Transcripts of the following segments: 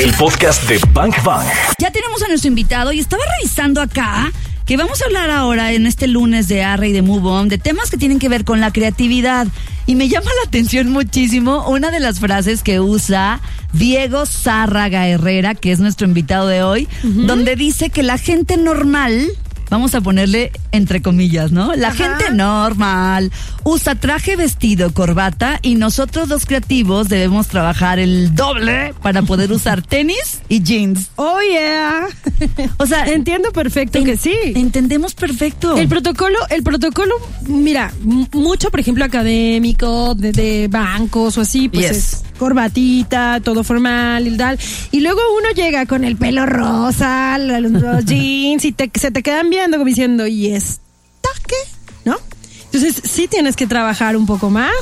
El podcast de Bank Bang. Ya tenemos a nuestro invitado y estaba revisando acá que vamos a hablar ahora en este lunes de Arre y de Move On de temas que tienen que ver con la creatividad. Y me llama la atención muchísimo una de las frases que usa Diego Zárraga Herrera, que es nuestro invitado de hoy, donde dice que la gente normal vamos a ponerle entre comillas, ¿no? La gente normal usa traje, vestido, corbata y nosotros los creativos debemos trabajar el doble para poder usar tenis y jeans. Oh, yeah. O sea, Entiendo perfecto que sí. Entendemos perfecto. El protocolo, el protocolo, mira, mucho, por ejemplo, académico, de, de bancos o así, pues Yes. es corbatita, todo formal y tal. Y luego uno llega con el pelo rosa, la- los jeans y te- se te quedan viendo como diciendo, ¿y esta qué? ¿No? Entonces sí tienes que trabajar un poco más.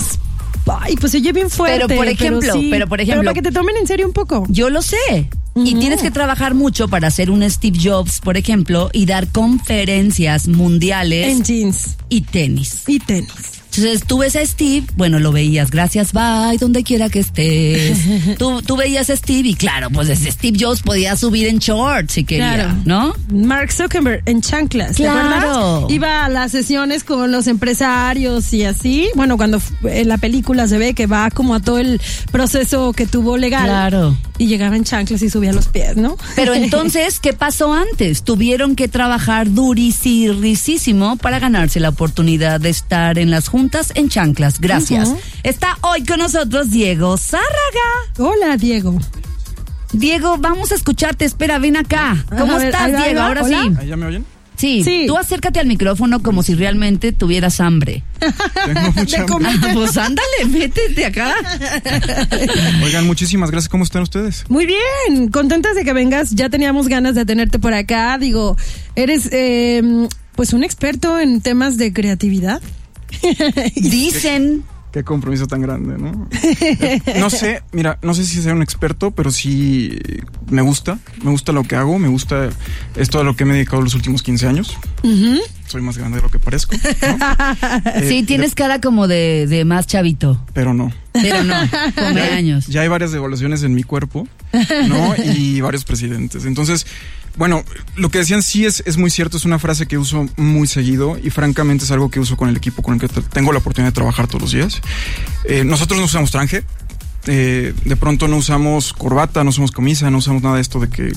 Ay, pues se oye bien fuerte. Pero, por ejemplo, sí. pero, por ejemplo- para que te tomen en serio un poco. Yo lo sé. Y tienes que trabajar mucho para ser un Steve Jobs, por ejemplo, y dar conferencias mundiales En jeans y tenis. y tenis. Entonces tú ves a Steve, bueno, lo veías, gracias, bye, donde quiera que estés. tú, tú veías a Steve y claro, pues desde Steve Jobs podía subir en shorts si quería, Claro. ¿no? Mark Zuckerberg en chanclas, ¿te Claro. acuerdas? Iba a las sesiones con los empresarios y así. Bueno, cuando en la película se ve que va como a todo el proceso que tuvo legal. Claro. Y llegaba en chanclas y subía los pies, ¿no? Pero entonces, ¿qué pasó antes? Tuvieron que trabajar durisísimo para ganarse la oportunidad de estar en las juntas en chanclas. Gracias. Está hoy con nosotros Diego Zárraga. Hola, Diego. Diego, vamos a escucharte. Espera, ven acá. ¿Cómo A estás, ahí va, ahí Diego? Ahora Hola. sí. ¿Ahí ¿Ya me oyen? sí. Sí. Tú acércate al micrófono como si realmente tuvieras hambre. Tengo mucha hambre. Ah, pues ándale, métete acá. Oigan, muchísimas gracias. ¿Cómo están ustedes? Muy bien, contentas de que vengas. Ya teníamos ganas de tenerte por acá. Digo, eres eh, pues un experto en temas de creatividad. Dicen. Qué compromiso tan grande, ¿no? Eh, No sé, mira, no sé si sea un experto, pero sí me gusta. Me gusta lo que hago, me gusta esto a lo que me he dedicado los últimos 15 años. Soy más grande de lo que parezco, ¿no? Eh, Sí, tienes cara como de, de más chavito. Pero no. Pero no, come años. ya hay varias devaluaciones en mi cuerpo, ¿no? Y varios presidentes. Entonces, bueno, lo que decían sí es, es muy cierto, es una frase que uso muy seguido y francamente es algo que uso con el equipo con el que tengo la oportunidad de trabajar todos los días. Eh, nosotros no usamos traje. eh, de pronto no usamos corbata, no usamos camisa, no usamos nada de esto de que,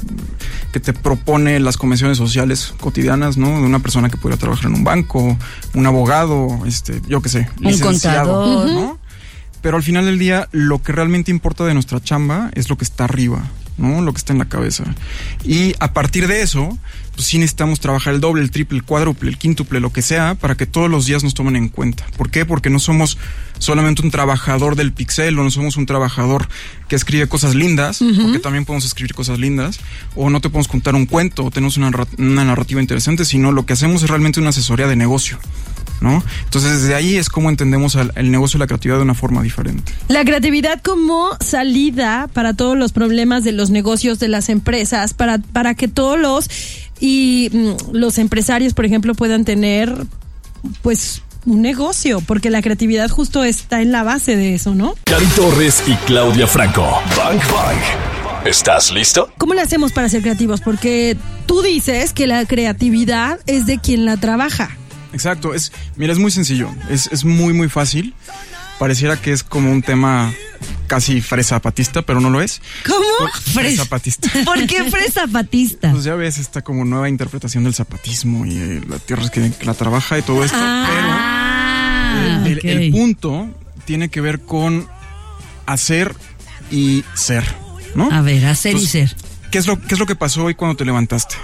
que te propone las convenciones sociales cotidianas, ¿no? De una persona que pudiera trabajar en un banco, un abogado, este, yo qué sé, Un contador. ¿no? Pero al final del día, lo que realmente importa de nuestra chamba es lo que está arriba, ¿no? Lo que está en la cabeza. Y a partir de eso, pues sí necesitamos trabajar el doble, el triple, el cuádruple, el quíntuple, lo que sea, para que todos los días nos tomen en cuenta. ¿Por qué? Porque no somos solamente un trabajador del pixel o no somos un trabajador que escribe cosas lindas, porque también podemos escribir cosas lindas, o no te podemos contar un cuento o tenemos una, narra- una narrativa interesante, sino lo que hacemos es realmente una asesoría de negocio. ¿No? Entonces desde ahí es como entendemos al- el negocio y la creatividad de una forma diferente. La creatividad como salida para todos los problemas de los negocios de las empresas, para, para que todos los y mm, los empresarios, por ejemplo, puedan tener pues un negocio, porque la creatividad justo está en la base de eso, ¿no? Cari Torres y Claudia Franco. Bank Bang. ¿Estás listo? ¿Cómo le hacemos para ser creativos? Porque tú dices que la creatividad es de quien la trabaja. Exacto, es, mira, es muy sencillo, es, es muy, muy fácil. Pareciera que es como un tema casi fresa zapatista, pero no lo es. ¿Cómo? Fresa zapatista. ¿Por qué fresa zapatista? Pues ya ves esta como nueva interpretación del zapatismo y eh, la tierra es que, que la trabaja y todo esto, Ah, pero el, punto tiene que ver con hacer y ser, ¿no? A ver, hacer y ser. ¿Qué es lo, qué es lo que pasó hoy cuando te levantaste?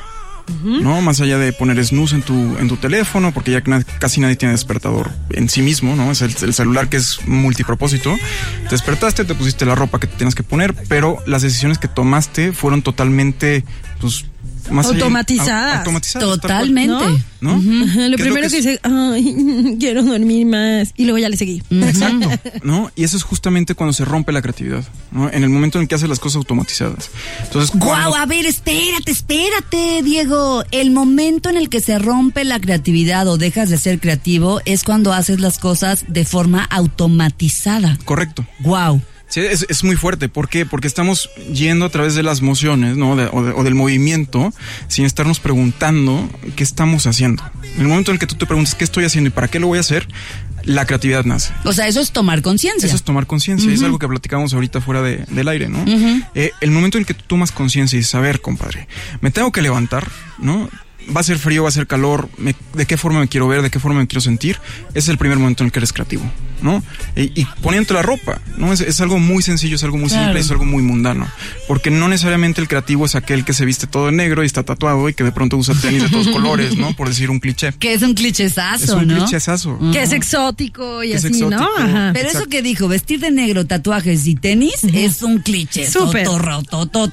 ¿No? Más allá de poner snooze en tu, en tu teléfono, porque ya casi nadie tiene despertador en sí mismo, ¿no? Es el, el celular que es multipropósito. Te despertaste, te pusiste la ropa que te tienes que poner, pero las decisiones que tomaste fueron totalmente, pues, más allá- Automatizadas. au- automatizadas. tal cual, Totalmente. ¿No? Ajá, ¿Qué es Lo lo primero que que, es? dice, ay, quiero dormir más. Y luego ya le seguí. Exacto, ¿no? Y eso es justamente cuando se rompe la creatividad, ¿no? En el momento en el que haces las cosas automatizadas. Entonces, Guau, cuando- a ver, espérate, espérate, Diego. El momento en el que se rompe la creatividad o dejas de ser creativo es cuando haces las cosas de forma automatizada. correcto. Wow. Sí, es, es muy fuerte. ¿Por qué? Porque estamos yendo a través de las mociones, ¿no? De- o, de- o del movimiento, sin estarnos preguntando qué estamos haciendo. En el momento en el que tú te preguntas qué estoy haciendo y para qué lo voy a hacer, la creatividad nace. O sea, eso es tomar conciencia. Eso es tomar conciencia, es algo que platicamos ahorita fuera de- del aire, ¿no? Eh, el momento en el que tú tomas conciencia y saber, compadre, me tengo que levantar, ¿no? Va a ser frío, va a ser calor, me- de qué forma me quiero ver, de qué forma me quiero sentir, ese es el primer momento en el que eres creativo, ¿no? E- y poniéndote la ropa, ¿no? Es, es algo muy sencillo, es algo muy Claro. simple, es algo muy mundano, porque no necesariamente el creativo es aquel que se viste todo de negro y está tatuado y que de pronto usa tenis de todos colores, ¿no? Por decir un cliché. Que es un clichezazo, Es un ¿no? clichezazo. Que es exótico y así, ¿no? Ajá. Pero eso que dijo, vestir de negro, tatuajes y tenis, es un cliché. Súper.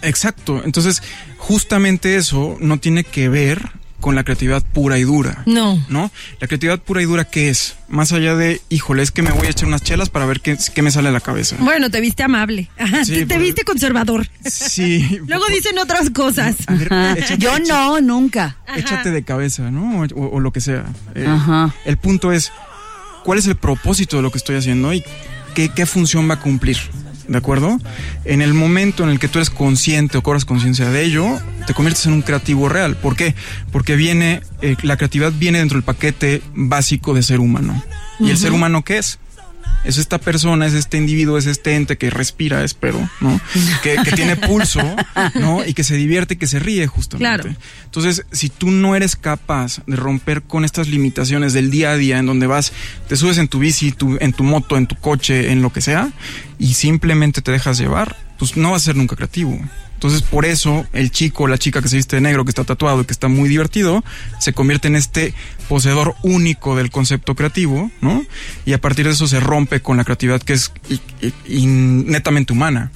Exacto. Entonces, justamente eso no tiene que ver con la creatividad pura y dura. No. ¿No? La creatividad pura y dura, ¿qué es? Más allá de, híjole, es que me voy a echar unas chelas para ver qué, qué me sale a la cabeza. Bueno, te viste amable. Ajá, Sí, te, te por- viste conservador. Sí. Luego dicen otras cosas. A ver, échate- Yo no, nunca. échate de cabeza, ¿no? O, o lo que sea. Eh, Ajá. El punto es, ¿cuál es el propósito de lo que estoy haciendo y qué, qué función va a cumplir? ¿De acuerdo? En el momento en el que tú eres consciente o cobras conciencia de ello, te conviertes en un creativo real. ¿Por qué? Porque viene, eh, la creatividad viene dentro del paquete básico de ser humano. ¿Y el ser humano qué es? Es esta persona, es este individuo, es este ente que respira, espero, ¿no? Que, que tiene pulso, ¿no? Y que se divierte y que se ríe, justamente. Claro. Entonces, si tú no eres capaz de romper con estas limitaciones del día a día, en donde vas, te subes en tu bici, tu- en tu moto, en tu coche, en lo que sea, y simplemente te dejas llevar, pues no vas a ser nunca creativo. Entonces, por eso, el chico la chica que se viste de negro, que está tatuado y que está muy divertido, se convierte en este poseedor único del concepto creativo, ¿no? Y a partir de eso se rompe con la creatividad que es netamente humana.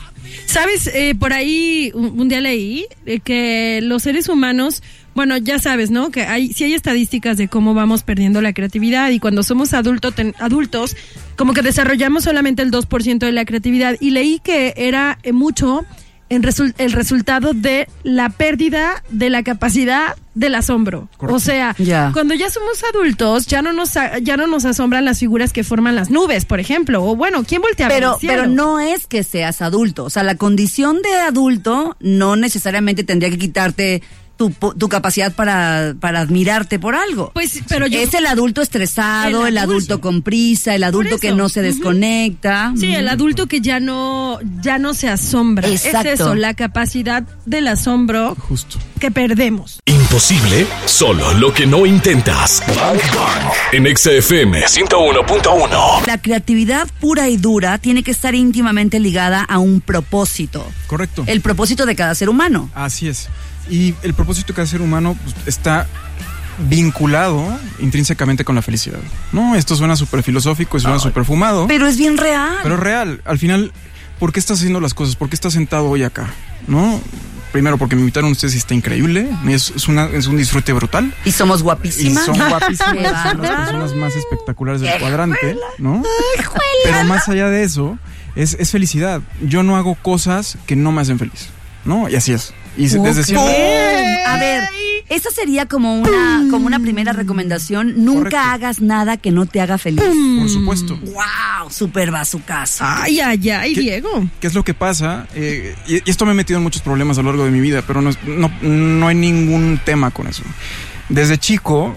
¿Sabes? Eh, por ahí un, día leí eh, que los seres humanos, bueno, ya sabes, ¿no? Que hay, sí hay estadísticas de cómo vamos perdiendo la creatividad y cuando somos adulto, adultos, como que desarrollamos solamente el 2% de la creatividad. Y leí que era eh, mucho en resul- el resultado de la pérdida de la capacidad del asombro. Correcto. O sea, Ya. cuando ya somos adultos, ya no nos ya no nos asombran las figuras que forman las nubes, por ejemplo. O bueno, ¿quién voltea a ver Pero, el cielo? pero no es que seas adulto. O sea, la condición de adulto no necesariamente tendría que quitarte tu, capacidad para, para admirarte por algo. Pues, pero yo es el adulto estresado, El el, adulto. con prisa, el adulto que no se desconecta. Sí, el adulto que ya no, ya no se asombra. Exacto. Es eso, la capacidad del asombro Justo. que perdemos. Imposible, solo lo que no intentas. Bang Bang. En XFM 101.1. La creatividad pura y dura tiene que estar íntimamente ligada a un propósito. Correcto. El propósito de cada ser humano. Así es. Y el propósito de cada ser humano pues, está vinculado intrínsecamente con la felicidad. No, esto suena súper filosófico y suena súper fumado, Pero es bien real. pero es real. Al final, ¿por qué estás haciendo las cosas? ¿Por qué estás sentado hoy acá? ¿No? Primero, porque me invitaron ustedes y está increíble. Es, es, una, es un disfrute brutal. y somos Y guapísimas. son Qué guapísimas, son las personas más espectaculares del cuadrante, ¿no? Pero más allá de eso, es, es felicidad. Yo no hago cosas que no me hacen feliz, ¿no? Y así es. Y se-. ¡Pum! A ver, esa sería como una, como una primera recomendación. Nunca Correcto. hagas nada que no te haga feliz. Por supuesto. ¡Wow! Super bazucazo. Ay, ay, ay, ¿Qué- Diego. ¿Qué es lo que pasa? Eh, y, y esto me he metido en muchos problemas a lo largo de mi vida, pero no, es- no, no hay ningún tema con eso. Desde chico,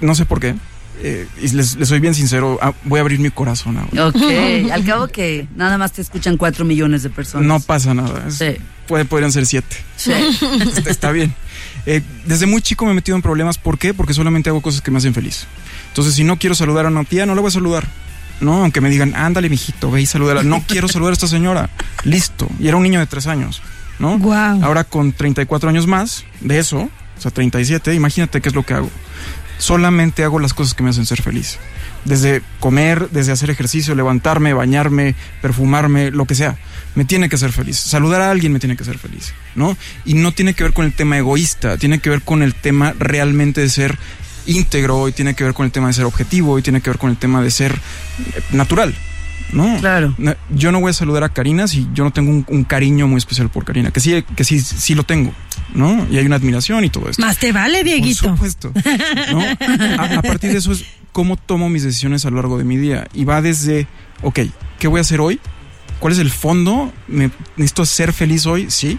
no sé por qué, eh, y les, les soy bien sincero, ah, voy a abrir mi corazón ahora. Ok, al cabo que nada más te escuchan cuatro millones de personas. No pasa nada. es- Sí. Puede, podrían ser siete. Sí. está, está bien. Eh, desde muy chico me he metido en problemas. ¿Por qué? Porque solamente hago cosas que me hacen feliz. Entonces, si no quiero saludar a una tía, no la voy a saludar. No, aunque me digan, ándale, mijito, ve y salúdala. No quiero saludar a esta señora. Listo. Y era un niño de tres años. ¿No? Guau. Ahora con 34 años más de eso, o sea, 37, imagínate qué es lo que hago. Solamente hago las cosas que me hacen ser feliz. Desde comer, desde hacer ejercicio, levantarme, bañarme, perfumarme, lo que sea. Me tiene que hacer feliz. Saludar a alguien me tiene que hacer feliz, ¿no? Y no tiene que ver con el tema egoísta, tiene que ver con el tema realmente de ser íntegro, y tiene que ver con el tema de ser objetivo, y tiene que ver con el tema de ser eh, natural, ¿no? Claro. Yo no voy a saludar a Karina si yo no tengo un, un cariño muy especial por Karina, que sí, que sí, sí lo tengo, ¿no? Y hay una admiración y todo esto. Más te vale, Por Dieguito. supuesto. ¿no? A, a partir de eso es cómo tomo mis decisiones a lo largo de mi día. Y va desde, ok, ¿qué voy a hacer hoy ¿Cuál es el fondo? ¿Me, ¿Necesito ser feliz hoy? Sí.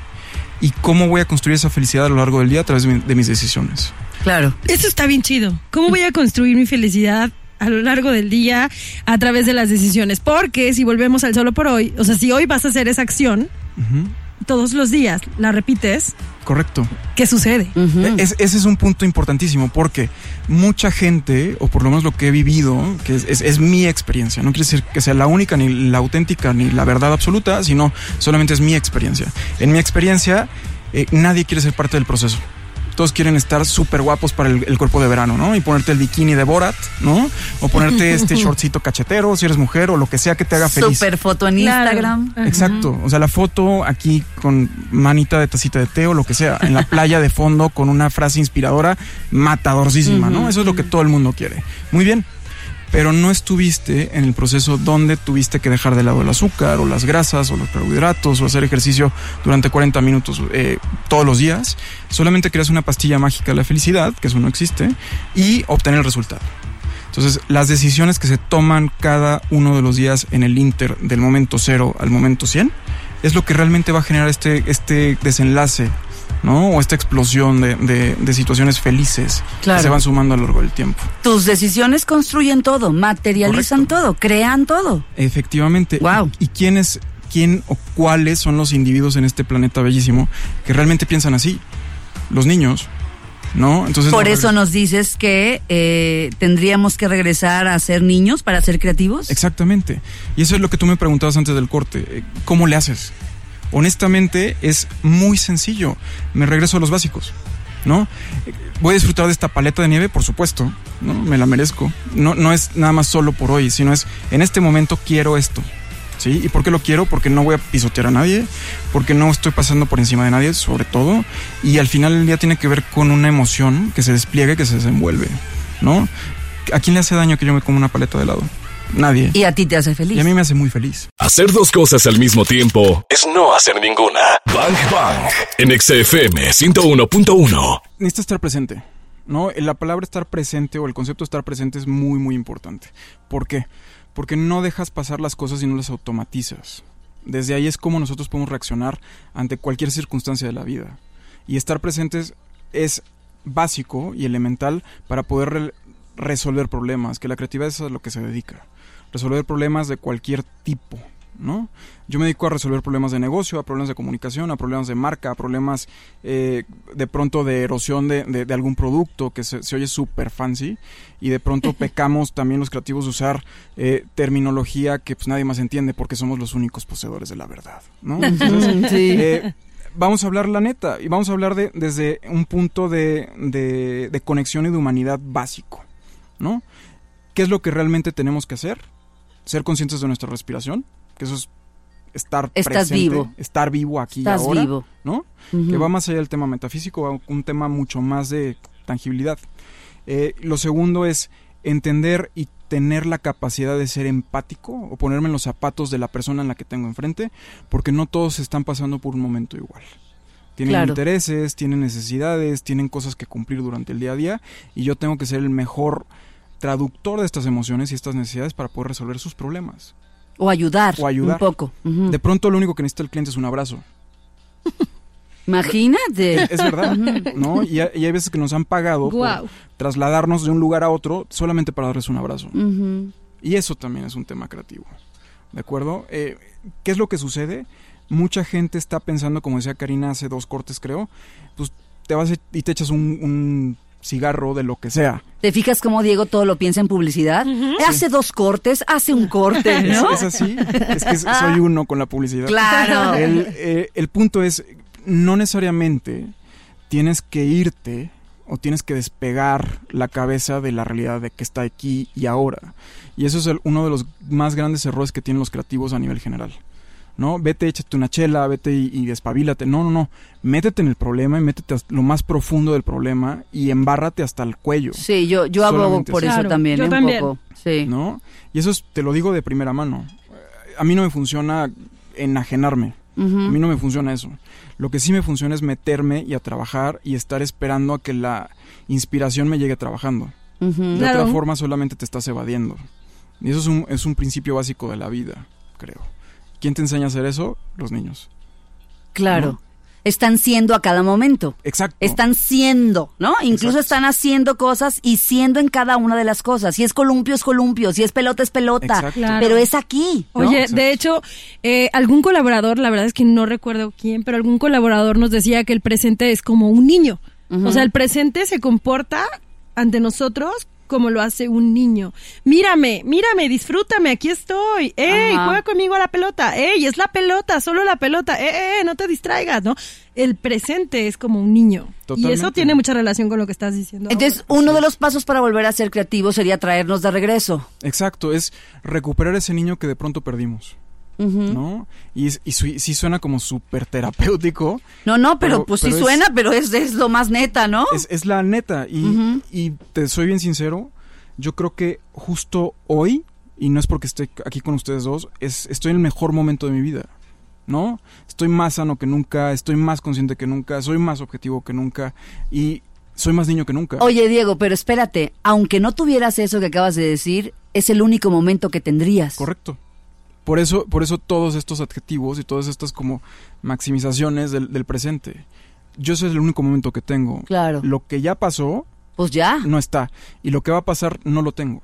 ¿Y cómo voy a construir esa felicidad a lo largo del día a través de, mi- de mis decisiones? Claro. Eso está bien chido. ¿Cómo voy a construir mi felicidad a lo largo del día a través de las decisiones? Porque si volvemos al solo por hoy, o sea, si hoy vas a hacer esa acción todos los días, la repites, Correcto. ¿qué sucede? E- es- ese es un punto importantísimo porque mucha gente, o por lo menos lo que he vivido, que es, es- es mi experiencia, no quiere decir que sea la única, ni la auténtica, ni la verdad absoluta, sino solamente es mi experiencia. En mi experiencia, eh, nadie quiere ser parte del proceso. Todos quieren estar súper guapos para el, el cuerpo de verano, ¿no? Y ponerte el bikini de Borat, ¿no? O ponerte este shortcito cachetero, si eres mujer, o lo que sea que te haga feliz. Super foto en. Instagram. Exacto, o sea, la foto aquí con manita de tacita de té o lo que sea, en la playa de fondo con una frase inspiradora matadorcísima, ¿no? Eso es lo que todo el mundo quiere. Muy bien, pero no estuviste en el proceso donde tuviste que dejar de lado el azúcar o las grasas o los carbohidratos o hacer ejercicio durante 40 minutos eh, todos los días. Solamente creas una pastilla mágica de la felicidad, que eso no existe, y obtener el resultado. Entonces, las decisiones que se toman cada uno de los días en el inter del momento cero al momento 100 es lo que realmente va a generar este, este desenlace, ¿no? O esta explosión de, de- de situaciones felices Claro. que se van sumando a lo largo del tiempo. Tus decisiones construyen todo, materializan Correcto. todo, crean todo. Efectivamente. Wow. ¿Y, y quién es, quién o cuáles son los individuos en este planeta bellísimo que realmente piensan así? Los niños, ¿no? Entonces Por no eso nos dices que eh, tendríamos que regresar a ser niños para ser creativos. Exactamente. Y eso es lo que tú me preguntabas antes del corte. Eh, ¿Cómo le haces? Honestamente, es muy sencillo. Me regreso a los básicos, ¿no? Voy a disfrutar de esta paleta de nieve, por supuesto, ¿no? Me la merezco. No, no es nada más solo por hoy, sino es en este momento quiero esto. ¿Sí? ¿Y por qué lo quiero? Porque no voy a pisotear a nadie, porque no estoy pasando por encima de nadie, sobre todo, y al final del día tiene que ver con una emoción que se despliega y que se desenvuelve, ¿no? ¿A quién le hace daño que yo me coma una paleta de helado? Nadie. Y a ti te hace feliz. Y a mí me hace muy feliz. Hacer dos cosas al mismo tiempo es no hacer ninguna. Bang Bang. En XFM 101.1. Necesita estar presente, ¿no? La palabra estar presente o el concepto de estar presente es muy, muy importante. ¿Por qué? Porque no dejas pasar las cosas y no las automatizas. Desde ahí es como nosotros podemos reaccionar ante cualquier circunstancia de la vida. Y estar presentes es básico y elemental para poder re- resolver problemas, que la creatividad es a lo que se dedica. Resolver problemas de cualquier tipo, ¿no? Yo me dedico a resolver problemas de negocio, a problemas de comunicación, a problemas de marca, a problemas eh, de pronto de erosión de, de- de algún producto que se, se oye súper fancy y de pronto pecamos también los creativos de usar eh, terminología que pues nadie más entiende porque somos los únicos poseedores de la verdad, ¿no? Entonces, Sí. eh, vamos a hablar la neta y vamos a hablar de, desde un punto de, de- de conexión y de humanidad básico, ¿no? ¿Qué es lo que realmente tenemos que hacer? Ser conscientes de nuestra respiración, que eso es estar Estás presente, vivo. estar vivo aquí Estás y ahora, vivo. ¿no? Que va más allá del tema metafísico, va un tema mucho más de tangibilidad. Eh, lo segundo es entender y tener la capacidad de ser empático o ponerme en los zapatos de la persona en la que tengo enfrente, porque no todos están pasando por un momento igual. Tienen Claro. intereses, tienen necesidades, tienen cosas que cumplir durante el día a día y yo tengo que ser el mejor traductor de estas emociones y estas necesidades para poder resolver sus problemas. O ayudar. O ayudar. Un poco. De pronto lo único que necesita el cliente es un abrazo. Imagínate. Es verdad, ¿no? Y, hay- y hay veces que nos han pagado por trasladarnos de un lugar a otro solamente para darles un abrazo. Y eso también es un tema creativo. ¿De acuerdo? Eh, ¿Qué es lo que sucede? Mucha gente está pensando, como decía Karina hace dos cortes, creo, pues te vas y te echas un, un cigarro de lo que sea. ¿Te fijas cómo Diego todo lo piensa en publicidad? Hace dos cortes, hace un corte, Es, ¿no? es así. Es que soy uno con la publicidad. Claro. El, eh, el punto es, no necesariamente tienes que irte o tienes que despegar la cabeza de la realidad de que está aquí y ahora. Y eso es el- uno de los más grandes errores que tienen los creativos a nivel general. ¿No? Vete, échate una chela, vete y, y despabilate. No, no, no. Métete en el problema y métete hasta lo más profundo del problema y embárrate hasta el cuello. Sí, yo, yo abogo por eso. eso Claro, también, yo ¿eh? un poco. Sí. ¿no? Y eso es- te lo digo de primera mano. A mí no me funciona enajenarme. A mí no me funciona eso. Lo que sí me funciona es meterme y a trabajar y estar esperando a que la inspiración me llegue trabajando. De Claro. otra forma solamente te estás evadiendo. Y eso es un, es un principio básico de la vida, creo. ¿Quién te enseña a hacer eso? Los niños. Claro. ¿No? Están siendo a cada momento. Exacto. Están siendo, ¿no? Incluso Exacto. están haciendo cosas y siendo en cada una de las cosas. Si es columpio, es columpio. Si es pelota, es pelota. Exacto. Claro. Pero es aquí. ¿no? Oye, Exacto. de hecho, eh, algún colaborador, la verdad es que no recuerdo quién, pero algún colaborador nos decía que el presente es como un niño. O sea, el presente se comporta ante nosotros como lo hace un niño. Mírame, mírame, disfrútame, aquí estoy. ¡Ey, Ajá. juega conmigo a la pelota! ¡Ey, es la pelota, solo la pelota! ¡Eh, eh, eh, no te distraigas! ¿no? El presente es como un niño. Y eso tiene mucha relación con lo que estás diciendo. Entonces, ahora. uno de los pasos para volver a ser creativo sería traernos de regreso. Exacto, es recuperar ese niño que de pronto perdimos, ¿no? Y, es- y su- sí suena como súper terapéutico. No, no, pero, Pero- pues pero sí es- suena, pero es, es lo más neta, ¿no? Es, es la neta. Y, y te soy bien sincero, yo creo que justo hoy, y no es porque esté aquí con ustedes dos, es, estoy en el mejor momento de mi vida. ¿No? Estoy más sano que nunca, estoy más consciente que nunca, soy más objetivo que nunca y soy más niño que nunca. Oye, Diego, pero espérate, aunque no tuvieras eso que acabas de decir, es el único momento que tendrías. Correcto. Por eso, por eso todos estos adjetivos y todas estas como maximizaciones del, del presente. Yo ese es el único momento que tengo. Claro. Lo que ya pasó Pues ya. no está. Y lo que va a pasar no lo tengo.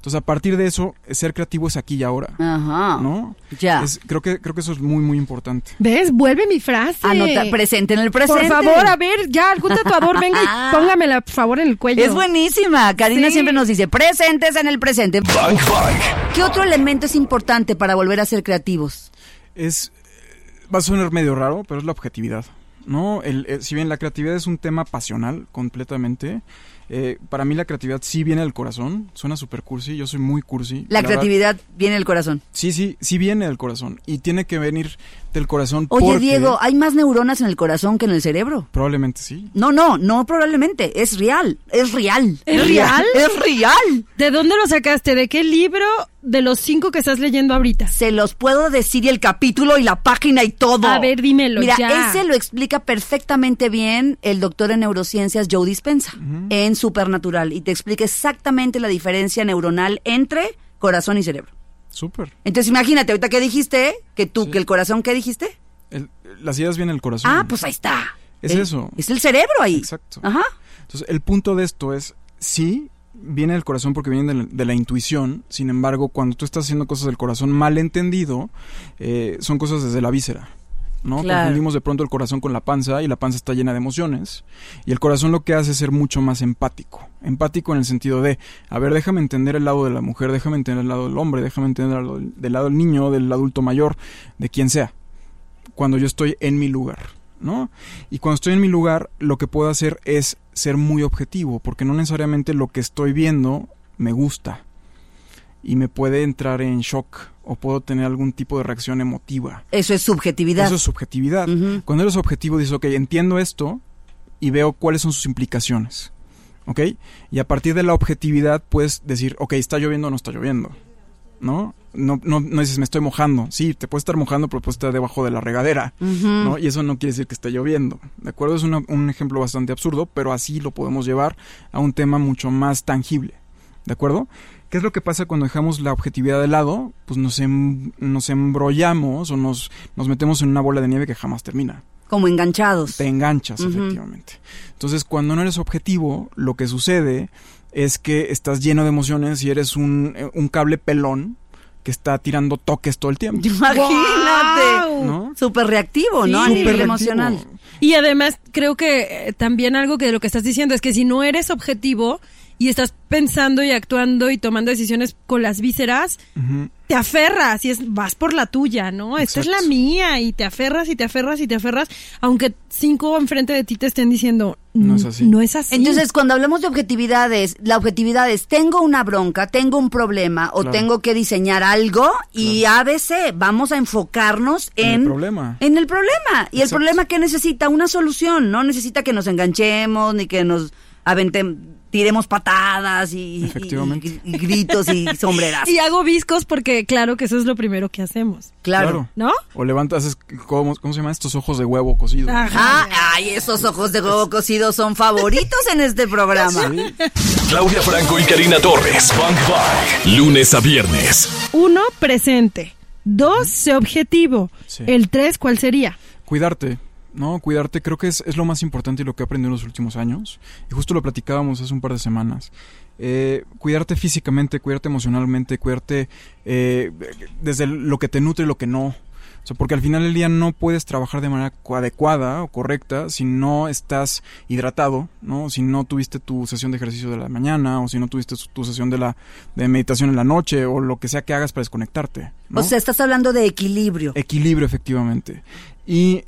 Entonces, a partir de eso, ser creativo es aquí y ahora. Ajá. ¿No? Ya. Es- creo, que, creo que eso es muy, muy importante. ¿Ves? Vuelve mi frase. Anota, presente en el presente. Por favor, a ver, ya, algún tatuador, venga y póngamela, por favor, en el cuello. Es buenísima. Karina Sí. siempre nos dice, presentes en el presente. Bang Bang. ¿Qué otro elemento es importante para volver a ser creativos? Es. Va a sonar medio raro, pero es la objetividad. ¿No? El, eh, si bien la creatividad es un tema pasional completamente, eh, para mí la creatividad sí viene del corazón. Suena super cursi, yo soy muy cursi. La creatividad viene del corazón. Sí, sí, sí viene del corazón. Y tiene que venir del corazón. Oye, porque- Diego, ¿hay más neuronas en el corazón que en el cerebro? Probablemente sí. No, no, no probablemente. Es real. Es real. ¿Es real? Es real. ¿De dónde lo sacaste? ¿De qué libro de los cinco que estás leyendo ahorita? Se los puedo decir y el capítulo y la página y todo. A ver, dímelo Mira, ya. ese lo explica perfectamente bien el doctor en neurociencias Joe Dispensa en Supernatural y te explica exactamente la diferencia neuronal entre corazón y cerebro. Súper. Entonces imagínate, ahorita que dijiste, que tú, Sí. que el corazón, ¿qué dijiste? El- Las ideas vienen del corazón. Ah, pues ahí está. Es El- eso. Es el cerebro ahí. Exacto. Ajá. Entonces, el punto de esto es, sí, viene del corazón porque viene de la, de la intuición, sin embargo, cuando tú estás haciendo cosas del corazón mal entendido, eh, son cosas desde la víscera. ¿No? Claro. Confundimos de pronto el corazón con la panza y la panza está llena de emociones. Y el corazón lo que hace es ser mucho más empático. Empático en el sentido de, a ver, déjame entender el lado de la mujer, déjame entender el lado del hombre, déjame entender el lado del, del lado del niño, del adulto mayor, de quien sea. Cuando yo estoy en mi lugar, ¿no? Y cuando estoy en mi lugar, lo que puedo hacer es ser muy objetivo, porque no necesariamente lo que estoy viendo me gusta. Y me puede entrar en shock o puedo tener algún tipo de reacción emotiva. Eso es subjetividad. Eso es subjetividad. Cuando eres objetivo dices, ok, entiendo esto y veo cuáles son sus implicaciones. ¿Ok? Y a partir de la objetividad puedes decir, ok, está lloviendo o no está lloviendo. ¿No? No, no, no dices, me estoy mojando. Sí, te puedes estar mojando, pero puedes estar debajo de la regadera. ¿no? Y eso no quiere decir que esté lloviendo. ¿De acuerdo? Es una- un ejemplo bastante absurdo, pero así lo podemos llevar a un tema mucho más tangible. ¿De acuerdo? ¿Qué es lo que pasa cuando dejamos la objetividad de lado? Pues nos, em- nos embrollamos o nos, nos metemos en una bola de nieve que jamás termina. Como enganchados. Te enganchas, efectivamente. Entonces, cuando no eres objetivo, lo que sucede es que estás lleno de emociones y eres un, eh, un cable pelón que está tirando toques todo el tiempo. Imagínate. ¡Guau! ¿No? Súper reactivo, ¿no? A nivel Súper emocional. Y además creo que eh, también algo que de lo que estás diciendo es que si no eres objetivo y estás pensando y actuando y tomando decisiones con las vísceras, te aferras y es, vas por la tuya, ¿no? Esta es la mía y te aferras y te aferras y te aferras, aunque cinco enfrente de ti te estén diciendo, No es "Mm, así". No es así. Entonces, cuando hablamos de objetividades, la objetividad es, tengo una bronca, tengo un problema o Claro. tengo que diseñar algo y ABC, vamos a enfocarnos En en, el problema. en el problema. Y el problema que necesita una solución, no necesita que nos enganchemos ni que nos aventemos, tiremos patadas y, Efectivamente. y- y gritos y sombreras. y hago viscos porque claro que eso es lo primero que hacemos, claro. ¿no? O levantas, es- ¿cómo, ¿cómo se llama? Estos ojos de huevo cocido. Ajá. Ah, ay, esos ojos de huevo cocido son favoritos en este programa. Sí. Claudia Franco y Karina Torres. Bang Bang. Lunes a viernes. Uno, presente. Dos, sé objetivo. Sí. El tres, ¿cuál sería? Cuidarte, ¿no? Cuidarte creo que es, es lo más importante y lo que he aprendido en los últimos años. Y justo lo platicábamos hace un par de semanas. Eh, cuidarte físicamente, cuidarte emocionalmente, cuidarte eh, desde lo que te nutre y lo que no. O sea, porque al final del día no puedes trabajar de manera adecuada o correcta si no estás hidratado, ¿no? Si no tuviste tu sesión de ejercicio de la mañana o si no tuviste tu sesión de la de meditación en la noche o lo que sea que hagas para desconectarte. ¿no? O sea, estás hablando de equilibrio. Equilibrio, efectivamente. Y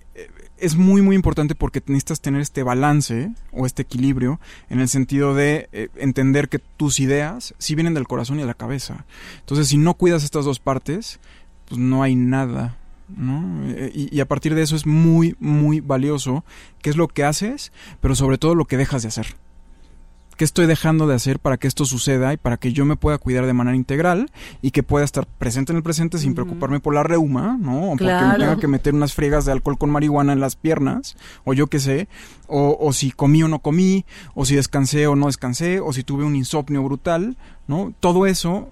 es muy, muy importante porque necesitas tener este balance o este equilibrio en el sentido de eh, entender que tus ideas sí vienen del corazón y de la cabeza. Entonces, si no cuidas estas dos partes, pues no hay nada. ¿no? Eh, Y, y a partir de eso es muy, muy valioso qué es lo que haces, pero sobre todo lo que dejas de hacer. ¿Qué estoy dejando de hacer para que esto suceda y para que yo me pueda cuidar de manera integral y que pueda estar presente en el presente sin preocuparme por la reuma, ¿no? O porque me Claro. tenga que meter unas friegas de alcohol con marihuana en las piernas, o yo qué sé, o, o si comí o no comí, o si descansé o no descansé, o si tuve un insomnio brutal, ¿no? Todo eso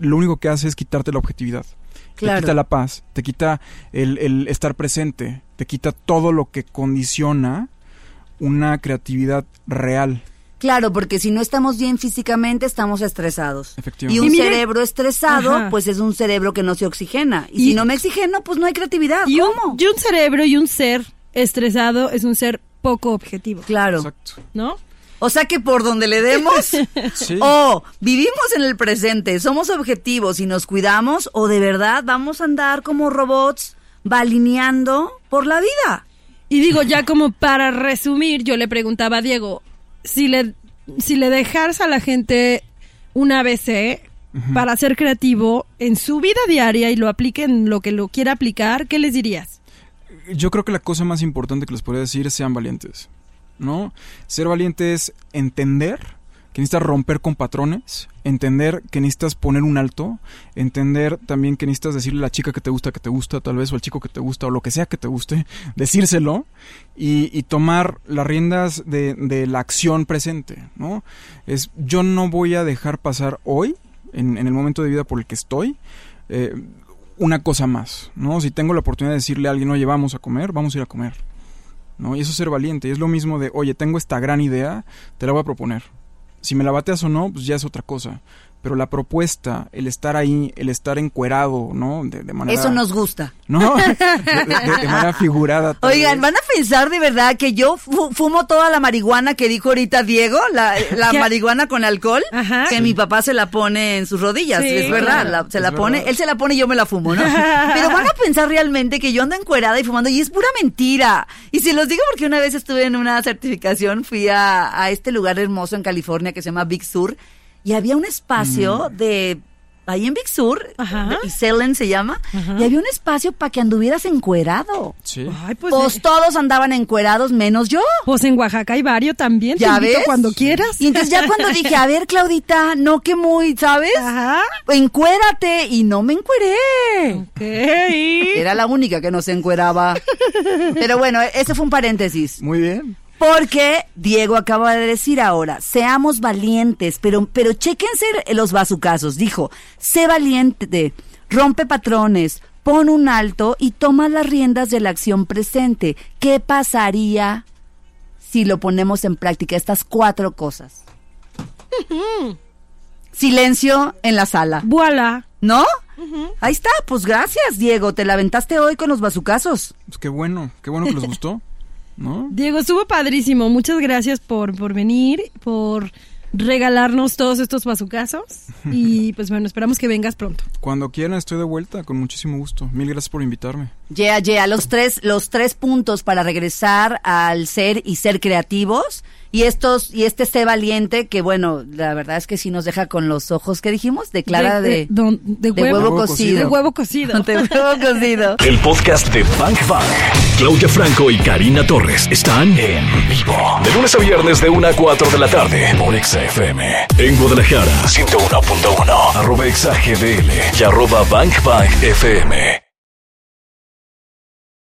lo único que hace es quitarte la objetividad. Te Claro. quita la paz, te quita el, el estar presente, te quita todo lo que condiciona una creatividad real. Claro, porque si no estamos bien físicamente, estamos estresados. Y Efectivamente. un Y mire- cerebro estresado, Ajá. pues es un cerebro que no se oxigena. Y, Y- si no me oxigeno, pues no hay creatividad. Y un, ¿Cómo? y un cerebro y un ser estresado es un ser poco objetivo, Claro. Exacto. ¿no? O sea que por donde le demos, Sí. o vivimos en el presente, somos objetivos y nos cuidamos, o de verdad vamos a andar como robots balineando por la vida. Y digo, ya como para resumir, yo le preguntaba a Diego, si le, si le dejas a la gente un ABC para ser creativo en su vida diaria y lo aplique en lo que lo quiera aplicar, ¿qué les dirías? Yo creo que la cosa más importante que les podría decir es sean valientes, ¿no? Ser valiente es entender que necesitas romper con patrones, entender que necesitas poner un alto, entender también que necesitas decirle a la chica que te gusta que te gusta, tal vez, o al chico que te gusta, o lo que sea que te guste, decírselo y, tomar las riendas de, de la acción presente, ¿no? Es, yo no voy a dejar pasar hoy, en, en el momento de vida por el que estoy, eh, una cosa más, ¿no? Si tengo la oportunidad de decirle a alguien, oye, vamos a comer, vamos a ir a comer, ¿no? Y eso es ser valiente, y es lo mismo de, oye, tengo esta gran idea, te la voy a proponer. Si me la bateas o no, pues ya es otra cosa. Pero la propuesta, el estar ahí, el estar encuerado, ¿no? De, de manera... Eso nos gusta. ¿No? De, de- de- de manera figurada. Oigan, vez. ¿van a pensar de verdad que yo fu- fumo toda la marihuana que dijo ahorita Diego? La, la marihuana con alcohol. Ajá. Que mi papá se la pone en sus rodillas. Sí, es verdad. la- se la Es pone, verdad. él se la pone y yo me la fumo, ¿no? Pero van a pensar realmente que yo ando encuerada y fumando y es pura mentira. Y se los digo porque una vez estuve en una certificación, fui a, a este lugar hermoso en California que se llama Big Sur y había un espacio de ahí en Big Sur, Ajá. y Selen se llama, y había un espacio para que anduvieras encuerado. Sí. Ay, pues, Pues eh, todos andaban encuerados, menos yo. pues en Oaxaca hay varios también, ¿Ya ves? cuando quieras. Y entonces ya cuando dije, a ver, Claudita, no que muy, ¿sabes? Ajá. Encuérate. Y no me encueré. Ok. Era la única que no se encueraba. Pero bueno, ese fue un paréntesis. Muy bien. Porque Diego acaba de decir ahora, seamos valientes, pero, pero chéquense los bazucazos. Dijo, sé valiente, rompe patrones, pon un alto y toma las riendas de la acción presente. ¿Qué pasaría si lo ponemos en práctica estas cuatro cosas? Silencio en la sala. Voilà. ¿No? Ahí está, pues gracias, Diego. Te la aventaste hoy con los bazucazos. Pues qué bueno, qué bueno que les gustó, ¿no? Diego, estuvo padrísimo. Muchas gracias por, por venir, por regalarnos todos estos bazucazos. Y pues bueno, esperamos que vengas pronto. Cuando quieran estoy de vuelta, con muchísimo gusto. Mil gracias por invitarme. Yeah, yeah, los tres, los tres puntos para regresar al ser y ser creativos. Y estos, y este sé valiente, que bueno, la verdad es que sí nos deja con los ojos que dijimos, de clara de, don- de de huevo, huevo Huevo cocido. De huevo cocido. De huevo cocido. El podcast de Bank Bank. Claudia Franco y Karina Torres están en vivo. De lunes a viernes de 1 a 4 de la tarde por Exa FM. En Guadalajara, 101.1. Arroba Exa GDL y arroba Bank Bank FM.